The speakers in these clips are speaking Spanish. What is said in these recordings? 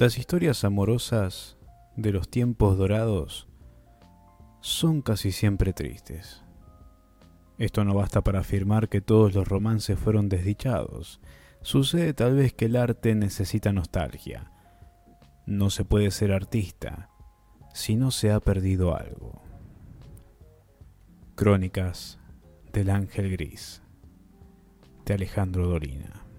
Las historias amorosas de los tiempos dorados son casi siempre tristes. Esto no basta para afirmar que todos los romances fueron desdichados. Sucede tal vez que el arte necesita nostalgia. No se puede ser artista si no se ha perdido algo. Crónicas del Ángel Gris de Alejandro Dorina.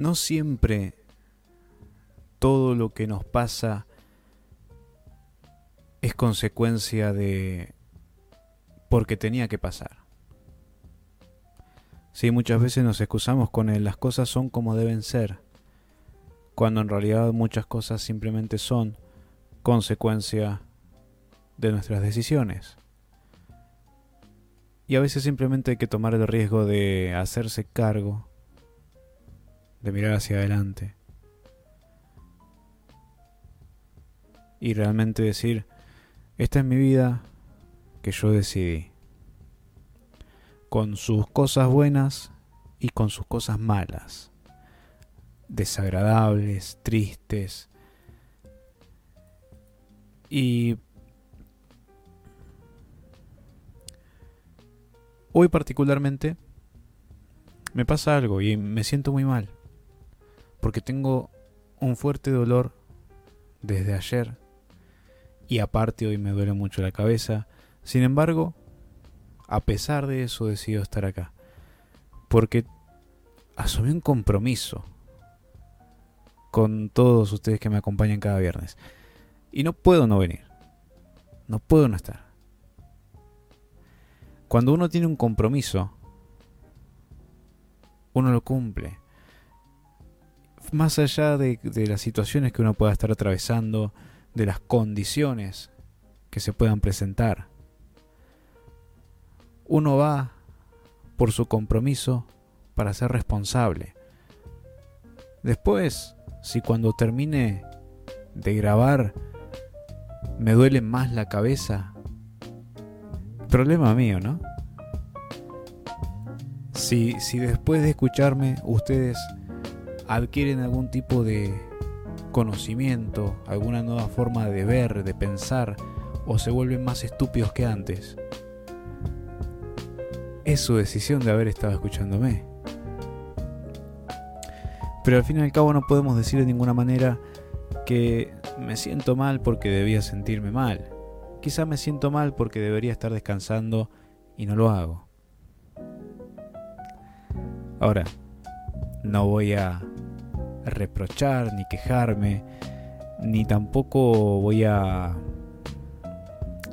No siempre todo lo que nos pasa es consecuencia de porque tenía que pasar. Sí, muchas veces nos excusamos con él, las cosas son como deben ser, cuando en realidad muchas cosas simplemente son consecuencia de nuestras decisiones. Y a veces simplemente hay que tomar el riesgo de hacerse cargo de mirar hacia adelante. Y realmente decir, esta es mi vida que yo decidí. Con sus cosas buenas y con sus cosas malas. Desagradables, tristes. Y hoy particularmente me pasa algo y me siento muy mal porque tengo un fuerte dolor desde ayer y aparte hoy me duele mucho la cabeza. Sin embargo, a pesar de eso decido estar acá, porque asumí un compromiso con todos ustedes que me acompañan cada viernes. Y no puedo no venir. No puedo no estar. Cuando uno tiene un compromiso, uno lo cumple más allá de, las situaciones que uno pueda estar atravesando, de las condiciones que se puedan presentar, uno va por su compromiso para ser responsable. Después, si cuando termine de grabar me duele más la cabeza, problema mío, ¿no? Si, si después de escucharme ustedes adquieren algún tipo de conocimiento, alguna nueva forma de ver, de pensar, o se vuelven más estúpidos que antes. Es su decisión de haber estado escuchándome. Pero al fin y al cabo no podemos decir de ninguna manera que me siento mal porque debía sentirme mal. Quizá me siento mal porque debería estar descansando y no lo hago. Ahora, no voy a reprochar, ni quejarme, ni tampoco voy a,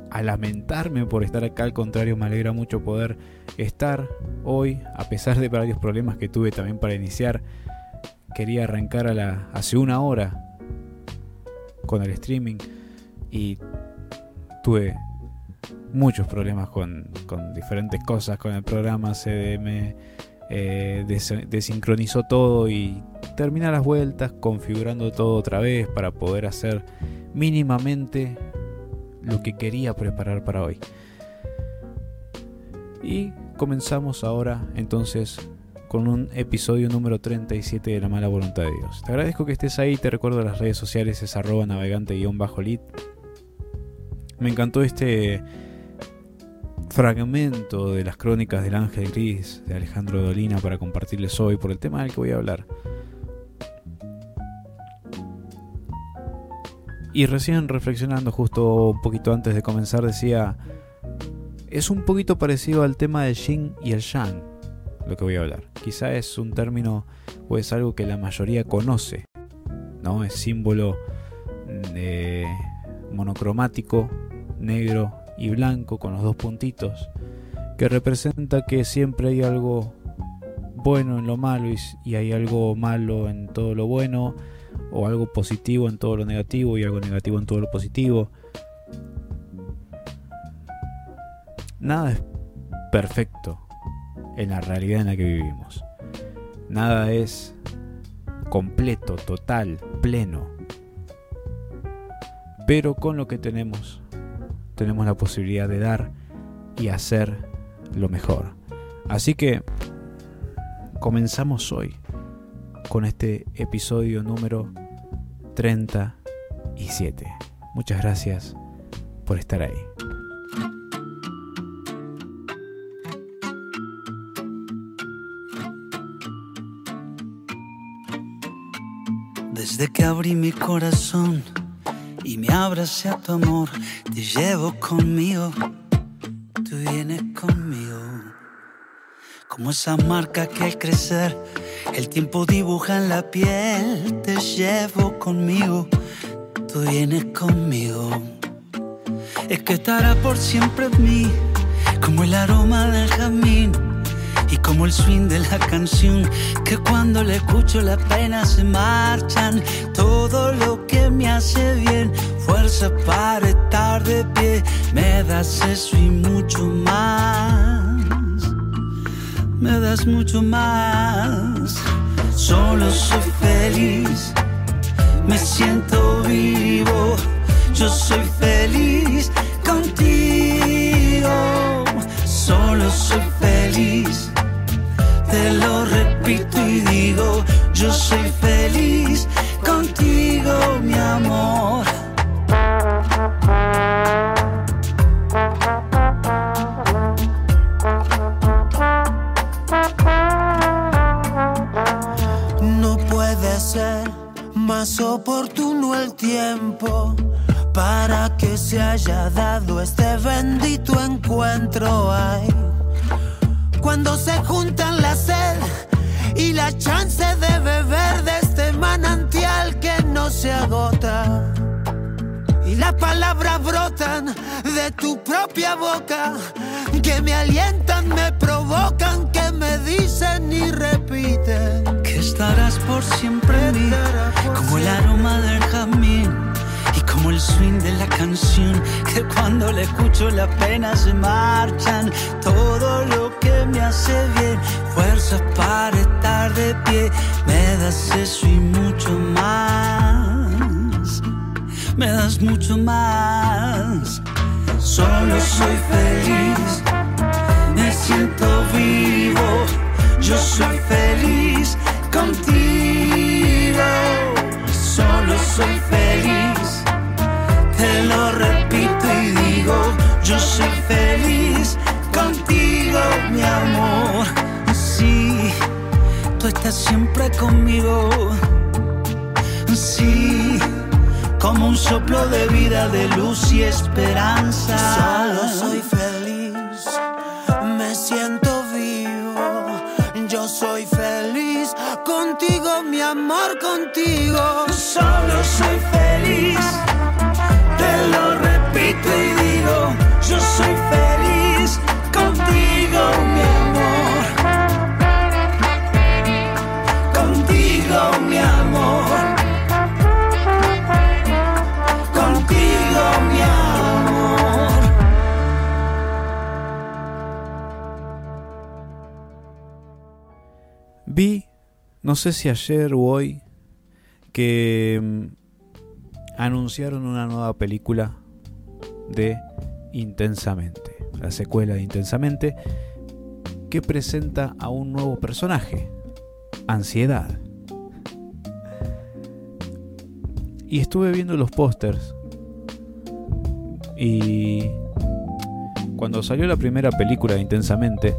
a lamentarme por estar acá. Al contrario, me alegra mucho poder estar hoy, a pesar de varios problemas que tuve también para iniciar. Quería arrancar a la, hace una hora con el streaming y tuve muchos problemas con, diferentes cosas, con el programa CDM eh, desincronizó todo y termina las vueltas configurando todo otra vez para poder hacer mínimamente lo que quería preparar para hoy. Y comenzamos ahora entonces con un episodio número 37 de La Mala Voluntad de Dios. Te agradezco que estés ahí, te recuerdo las redes sociales es arroba navegante-lit. Me encantó este fragmento de las crónicas del Ángel Gris de Alejandro Dolina para compartirles hoy por el tema del que voy a hablar. Y recién reflexionando justo un poquito antes de comenzar decía, es un poquito parecido al tema del yin y el yang, lo que voy a hablar. Quizá es un término o es algo que la mayoría conoce, ¿no? Es símbolo de monocromático, negro y blanco con los dos puntitos, que representa que siempre hay algo bueno en lo malo y, hay algo malo en todo lo bueno, o algo positivo en todo lo negativo y algo negativo en todo lo positivo. Nada es perfecto en la realidad en la que vivimos. Nada es completo, total, pleno. Pero con lo que tenemos tenemos la posibilidad de dar y hacer lo mejor. Así que comenzamos hoy con este episodio número 37. Muchas gracias por estar ahí. Desde que abrí mi corazón y me abrace a tu amor. Te llevo conmigo, tú vienes conmigo. Como esa marca que al crecer el tiempo dibuja en la piel. Te llevo conmigo, tú vienes conmigo. Es que estará por siempre en mí, como el aroma del jazmín y como el swing de la canción que cuando le escucho las penas se marchan. Todo lo que me hace bien, fuerza para estar de pie, me das eso y mucho más. Me das mucho más. Solo soy feliz, me siento vivo. Yo soy feliz contigo. Solo soy feliz te lo repito y digo, yo soy feliz contigo, mi amor. Tiempo para que se haya dado este bendito encuentro. Ay cuando se juntan la sed y la chance de beber de este manantial que no se agota. Y las palabras brotan de tu propia boca, que me alientan, me provocan, que me dicen y repiten. Estarás por siempre en mí, como el aroma del jamín como el swing de la canción que cuando le escucho las penas se marchan. Todo lo que me hace bien, fuerzas para estar de pie, me das eso y mucho más. Me das mucho más. Solo soy feliz, me siento vivo. Yo soy feliz contigo. Solo soy feliz te lo repito y digo, yo soy feliz contigo, mi amor. Sí, tú estás siempre conmigo. Sí, como un soplo de vida, de luz y esperanza. Solo soy feliz, amor, contigo. Solo soy feliz lo repito y digo, yo soy feliz contigo, mi amor. Contigo, mi amor. Contigo, mi amor. Vi, no sé si ayer o hoy, que mm, anunciaron una nueva película de Intensamente, la secuela de Intensamente, que presenta a un nuevo personaje, Ansiedad. Y estuve viendo los pósters y cuando salió la primera película de Intensamente,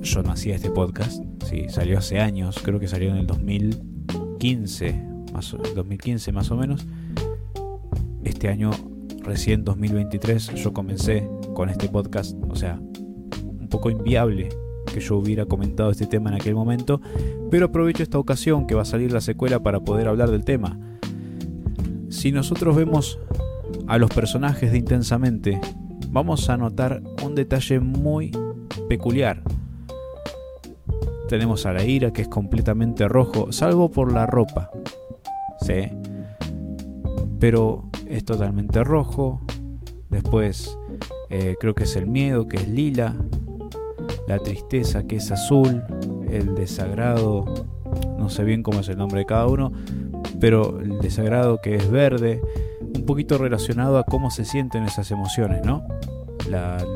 yo no hacía este podcast, salió hace años, creo que salió en el 2015, más, 2015 más o menos. Este año, recién 2023, yo comencé con este podcast, o sea, un poco inviable que yo hubiera comentado este tema en aquel momento, pero aprovecho esta ocasión que va a salir la secuela para poder hablar del tema. Si nosotros vemos a los personajes de Intensamente, vamos a notar un detalle muy peculiar. Tenemos a la ira que es completamente rojo, salvo por la ropa. ¿Sí? Pero es totalmente rojo. Después eh, creo que es el miedo que es lila. La tristeza que es azul. El desagrado, no sé bien cómo es el nombre de cada uno, pero el desagrado que es verde, un poquito relacionado a cómo se sienten esas emociones, ¿no?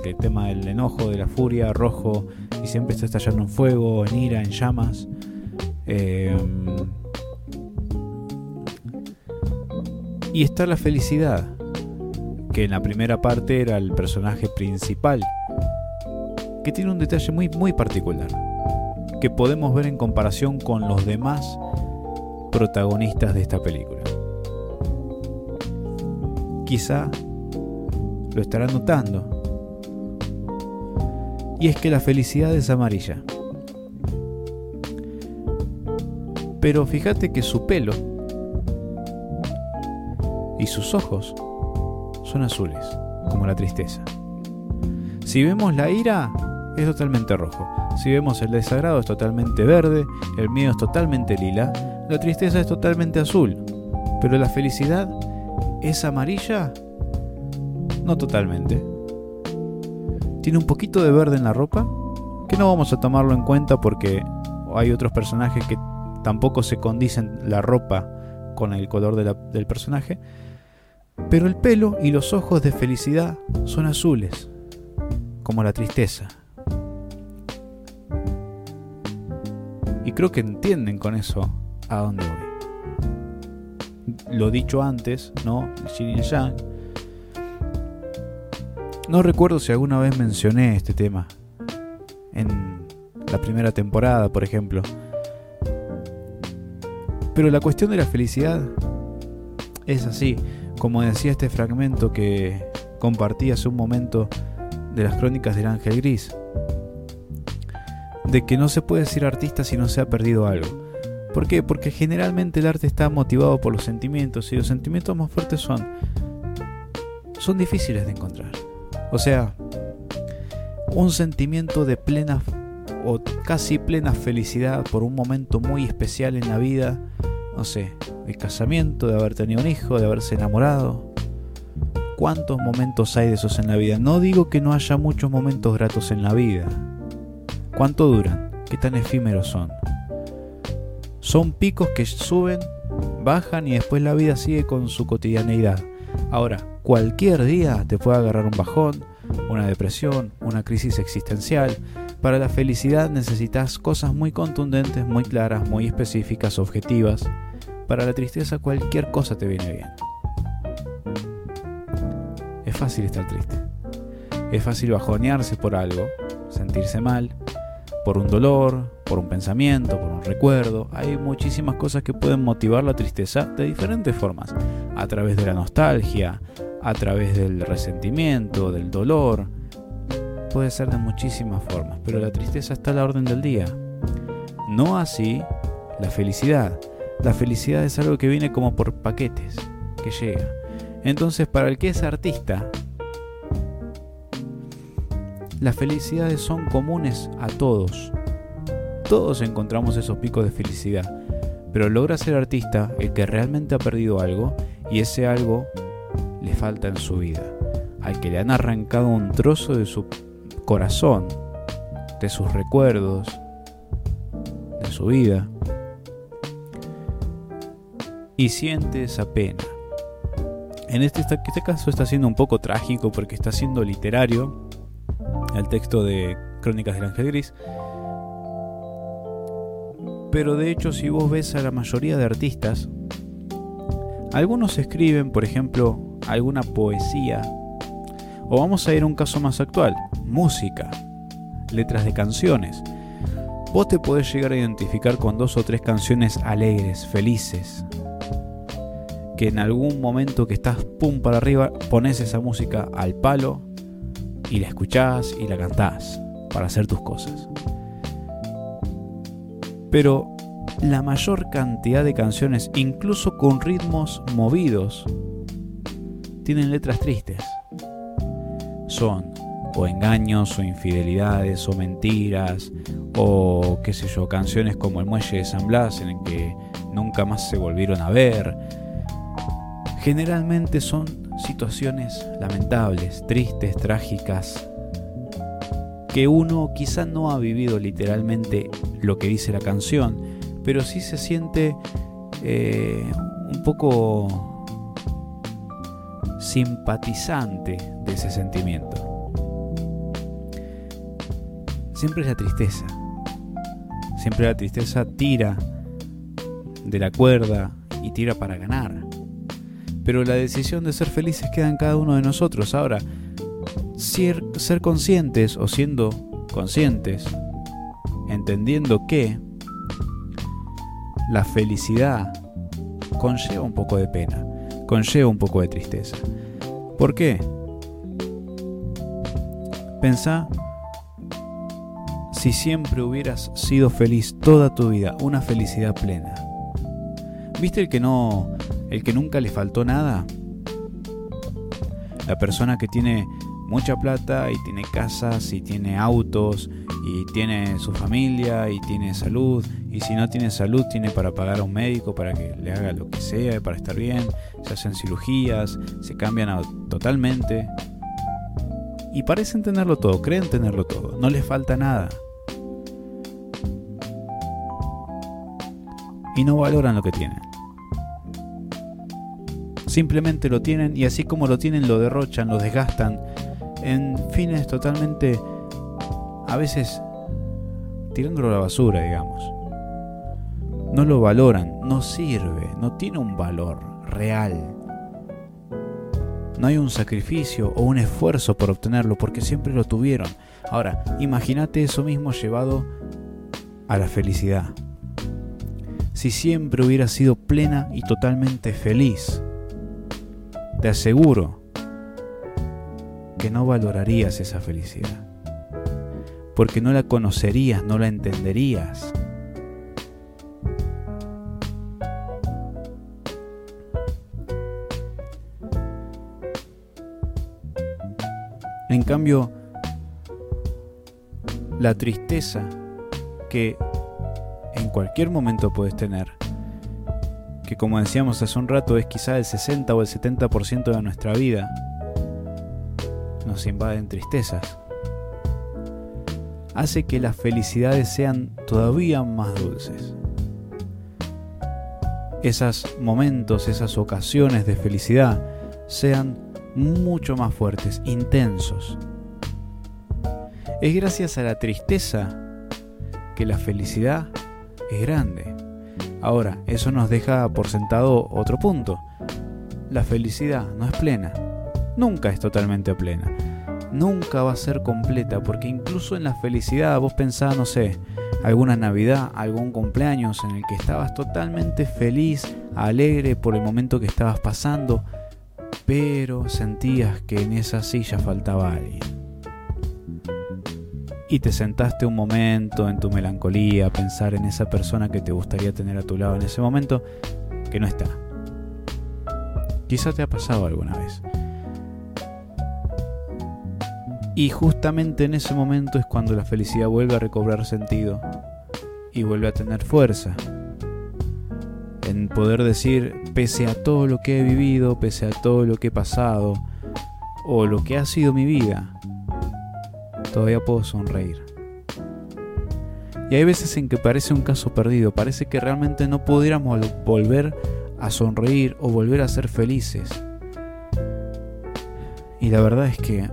el tema del enojo, de la furia, rojo, y siempre está estallando en fuego, en ira, en llamas. Em, y está la felicidad, que en la primera parte era el personaje principal, que tiene un detalle muy, muy particular, que podemos ver en comparación con los demás protagonistas de esta película. Quizá lo estarán notando. Y es que la felicidad es amarilla. Pero fíjate que su pelo y sus ojos son azules, como la tristeza. Si vemos la ira, es totalmente rojo. Si vemos el desagrado, es totalmente verde. El miedo es totalmente lila. La tristeza es totalmente azul, pero la felicidad es amarilla. No totalmente. Tiene un poquito de verde en la ropa, que no vamos a tomarlo en cuenta porque hay otros personajes que tampoco se condicen la ropa con el color del personaje. Pero el pelo y los ojos de felicidad son azules, como la tristeza. Y creo que entienden con eso a dónde voy. Lo dicho antes, ¿no? No recuerdo si alguna vez mencioné este tema. En la primera temporada, por ejemplo. Pero la cuestión de la felicidad es así. Como decía este fragmento que compartí hace un momento de las crónicas del Ángel Gris. De que no se puede ser artista si no se ha perdido algo. ¿Por qué? Porque generalmente el arte está motivado por los sentimientos y los sentimientos más fuertes son son difíciles de encontrar. O sea, un sentimiento de plena o casi plena felicidad por un momento muy especial en la vida, no sé, el casamiento, de haber tenido un hijo, de haberse enamorado. ¿Cuántos momentos hay de esos en la vida? No digo que no haya muchos momentos gratos en la vida. ¿Cuánto duran? ¿Qué tan efímeros son? Son picos que suben, bajan y después la vida sigue con su cotidianeidad. Ahora, cualquier día te puede agarrar un bajón, una depresión, una crisis existencial. Para la felicidad necesitas cosas muy contundentes, muy claras, muy específicas, objetivas. Para la tristeza cualquier cosa te viene bien. Es fácil estar triste. Es fácil bajonearse por algo, sentirse mal, por un dolor, por un pensamiento, por un recuerdo. Hay muchísimas cosas que pueden motivar la tristeza de diferentes formas. A través de la nostalgia, a través del resentimiento, del dolor. Puede ser de muchísimas formas, pero la tristeza está a la orden del día. No así la felicidad. La felicidad es algo que viene como por paquetes, que llega. Entonces, para el que es artista, las felicidades son comunes a todos. Todos encontramos esos picos de felicidad. Pero logra ser artista el que realmente ha perdido algo y ese algo le falta en su vida. Al que le han arrancado un trozo de su corazón, de sus recuerdos, de su vida y siente esa pena. En este, este caso está siendo un poco trágico porque está siendo literario el texto de Crónicas del Ángel Gris. Pero de hecho si vos ves a la mayoría de artistas, algunos escriben, por ejemplo, alguna poesía, o vamos a ir a un caso más actual, música, letras de canciones. Vos te podés llegar a identificar con dos o tres canciones alegres, felices, que en algún momento que estás pum para arriba pones esa música al palo y la escuchás y la cantás para hacer tus cosas. Pero la mayor cantidad de canciones, incluso con ritmos movidos, tienen letras tristes. Son o engaños o infidelidades o mentiras o qué sé yo, canciones como El Muelle de San Blas en el que nunca más se volvieron a ver. Generalmente son situaciones lamentables, tristes, trágicas, que uno quizá no ha vivido literalmente lo que dice la canción, pero sí se siente eh, un poco simpatizante de ese sentimiento. Siempre es la tristeza. Siempre la tristeza tira de la cuerda y tira para ganar. Pero la decisión de ser felices queda en cada uno de nosotros. Ahora, ser, ser conscientes o siendo conscientes, entendiendo que la felicidad conlleva un poco de pena, conlleva un poco de tristeza. ¿Por qué? Pensá si siempre hubieras sido feliz toda tu vida, una felicidad plena. ¿Viste el que no el que nunca le faltó nada? La persona que tiene mucha plata y tiene casas y tiene autos y tiene su familia y tiene salud. Y si no tiene salud tiene para pagar a un médico para que le haga lo que sea para estar bien, se hacen cirugías, se cambian totalmente. Y parecen tenerlo todo, creen tenerlo todo, no les falta nada. Y no valoran lo que tienen. Simplemente lo tienen y así como lo tienen lo derrochan, lo desgastan en fines totalmente, a veces, tirándolo a la basura, digamos. No lo valoran, no sirve, no tiene un valor real. No hay un sacrificio o un esfuerzo por obtenerlo porque siempre lo tuvieron. Ahora, imagínate eso mismo llevado a la felicidad. Si siempre hubiera sido plena y totalmente feliz, te aseguro que no valorarías esa felicidad. Porque no la conocerías, no la entenderías. En cambio, la tristeza que en cualquier momento puedes tener, que como decíamos hace un rato es quizá el 60 o el 70% de nuestra vida, nos invaden tristezas, hace que las felicidades sean todavía más dulces. Esos momentos, esas ocasiones de felicidad sean mucho más fuertes, intensos. Es gracias a la tristeza que la felicidad es grande. Ahora, eso nos deja por sentado otro punto. La felicidad no es plena nunca es totalmente plena. Nunca va a ser completa, porque incluso en la felicidad vos pensás, no sé, alguna Navidad, algún cumpleaños en el que estabas totalmente feliz, alegre por el momento que estabas pasando, pero sentías que en esa silla faltaba alguien. Y te sentaste un momento en tu melancolía a pensar en esa persona que te gustaría tener a tu lado en ese momento que no está. Quizá te ha pasado alguna vez. Y justamente en ese momento es cuando la felicidad vuelve a recobrar sentido y vuelve a tener fuerza. En poder decir, pese a todo lo que he vivido, pese a todo lo que he pasado, o lo que ha sido mi vida, todavía puedo sonreír. Y hay veces en que parece un caso perdido, parece que realmente no pudiéramos volver a sonreír o volver a ser felices. Y la verdad es que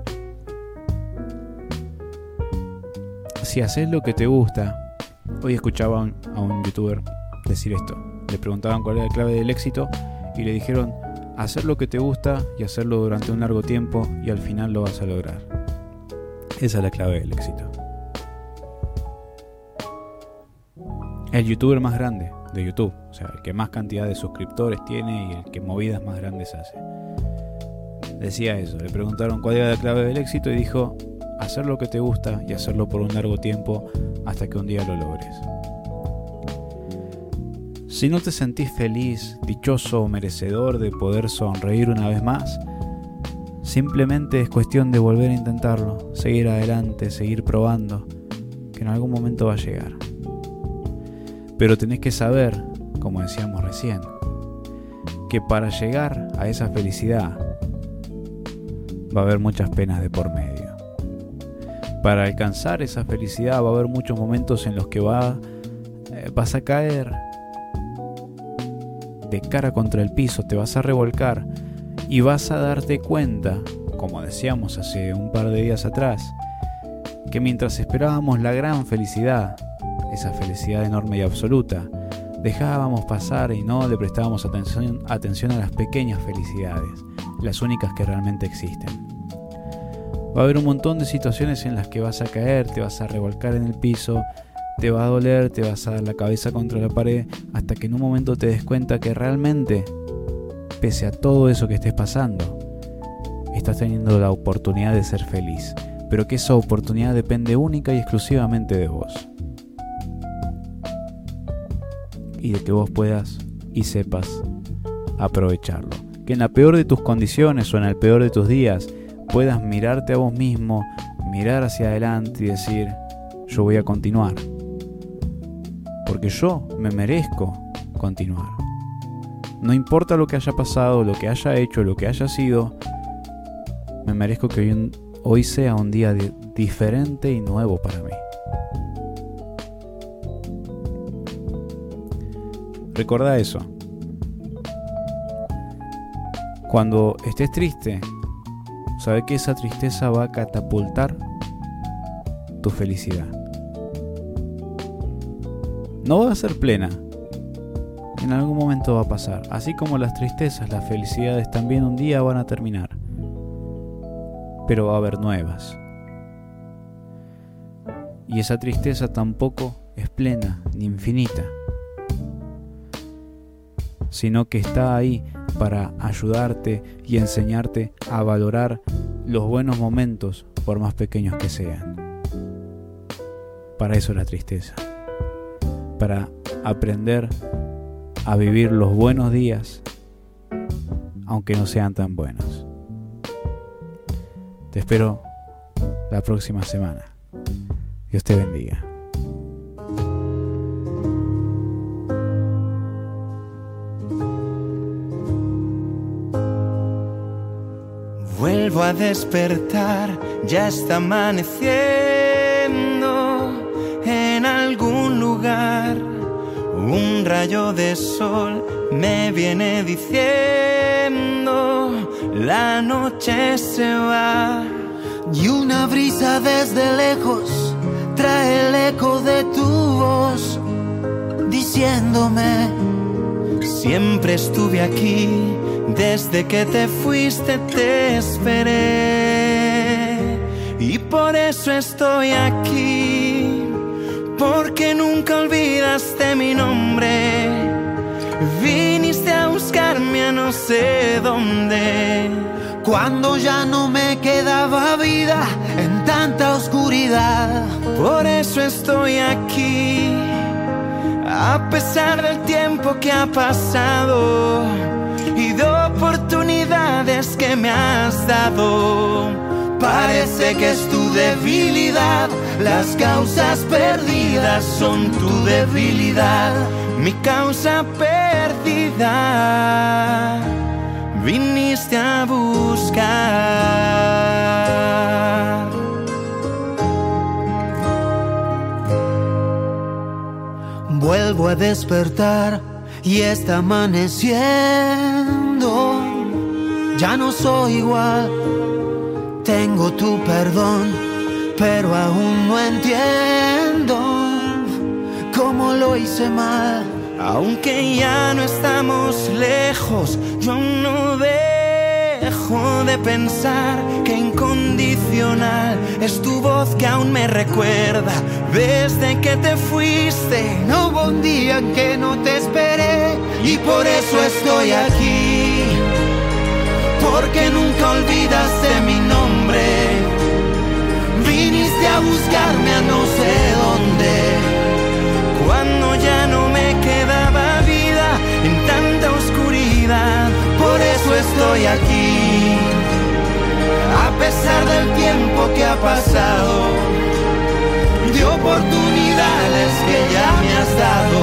si haces lo que te gusta, hoy escuchaba a un youtuber decir esto, le preguntaban cuál era la clave del éxito y le dijeron hacer lo que te gusta y hacerlo durante un largo tiempo y al final lo vas a lograr. Esa es la clave del éxito. El youtuber más grande de YouTube, o sea, el que más cantidad de suscriptores tiene y el que movidas más grandes hace. Decía eso, le preguntaron cuál era la clave del éxito y dijo, hacer lo que te gusta y hacerlo por un largo tiempo hasta que un día lo logres. Si no te sentís feliz, dichoso o merecedor de poder sonreír una vez más, simplemente es cuestión de volver a intentarlo, seguir adelante, seguir probando, que en algún momento va a llegar. Pero tenés que saber, como decíamos recién, que para llegar a esa felicidad va a haber muchas penas de por medio. Para alcanzar esa felicidad va a haber muchos momentos en los que va, eh, vas a caer, de cara contra el piso, te vas a revolcar y vas a darte cuenta, como decíamos hace un par de días atrás, que mientras esperábamos la gran felicidad, esa felicidad enorme y absoluta, dejábamos pasar y no le prestábamos atención, atención a las pequeñas felicidades, las únicas que realmente existen. Va a haber un montón de situaciones en las que vas a caer, te vas a revolcar en el piso, te va a doler, te vas a dar la cabeza contra la pared, hasta que en un momento te des cuenta que realmente, pese a todo eso que estés pasando, estás teniendo la oportunidad de ser feliz, pero que esa oportunidad depende única y exclusivamente de vos. Y de que vos puedas y sepas aprovecharlo. Que en la peor de tus condiciones o en el peor de tus días puedas mirarte a vos mismo, mirar hacia adelante y decir, yo voy a continuar porque yo me merezco continuar. No importa lo que haya pasado, lo que haya hecho, lo que haya sido, me merezco que hoy, sea un día diferente y nuevo para mí. Recuerda eso. Cuando estés triste, sabe que esa tristeza va a catapultar tu felicidad no va a ser plena. En algún momento va a pasar. Así como las tristezas, las felicidades también un día van a terminar. Pero va a haber nuevas. Y esa tristeza tampoco es plena ni infinita. Sino que está ahí para ayudarte y enseñarte a valorar los buenos momentos por más pequeños que sean. Para eso la tristeza para aprender a vivir los buenos días, aunque no sean tan buenos. Te espero la próxima semana. Dios te bendiga. Vuelvo a despertar, ya está amaneciendo en algún lugar. Un rayo de sol me viene diciendo, la noche se va. Y una brisa desde lejos trae el eco de tu voz, diciéndome, siempre estuve aquí, desde que te fuiste te esperé. Y por eso estoy aquí porque nunca olvidaste mi nombre. Viniste a buscarme a no sé dónde. Cuando ya no me quedaba vida en tanta oscuridad. Por eso estoy aquí, a pesar del tiempo que ha pasado oportunidades que me has dado Parece que es tu debilidad, las causas perdidas son tu debilidad, mi causa perdida. Viniste a buscar. vuelvo a despertar y está amaneciendo. Ya no soy igual, tengo tu perdón, pero aún no entiendo cómo lo hice mal. Aunque ya no estamos lejos, yo no dejo de pensar que incondicional es tu voz que aún me recuerda desde que te fuiste. No hubo un día que no te esperé y por eso estoy aquí. Porque nunca olvidaste mi nombre. Viniste a buscarme a no sé dónde. Cuando ya no me quedaba vida en tanta oscuridad, por eso estoy aquí. A pesar del tiempo que ha pasado, de oportunidades que ya me has dado,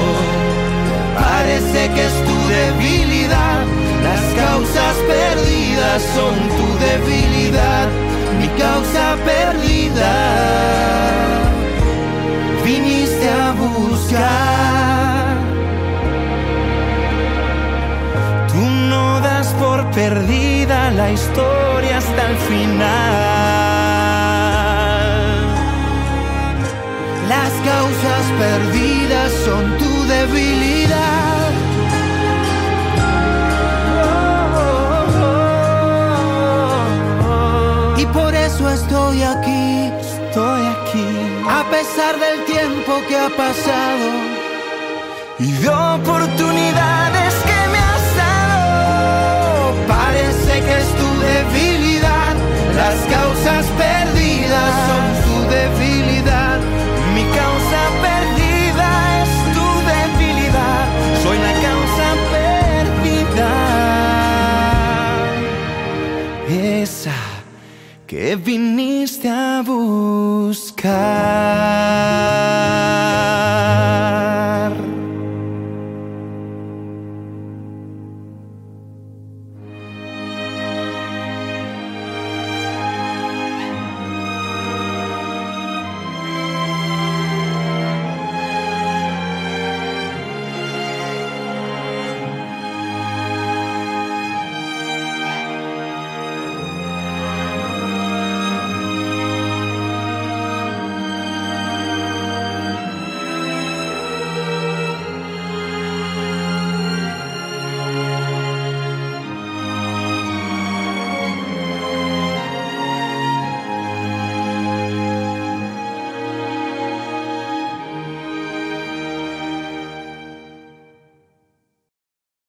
parece que es tu debilidad. Las causas perdidas son tu debilidad, mi causa perdida. Viniste a buscar. Tú no das por perdida la historia hasta el final. Las causas perdidas son tu debilidad. Pesar del tiempo que ha pasado. y de oportunidades que me has dado. Parece que es tu debilidad. Las causas perdidas son tu debilidad. Mi causa perdida es tu debilidad. Soy la causa perdida. Esa que viniste a buscar.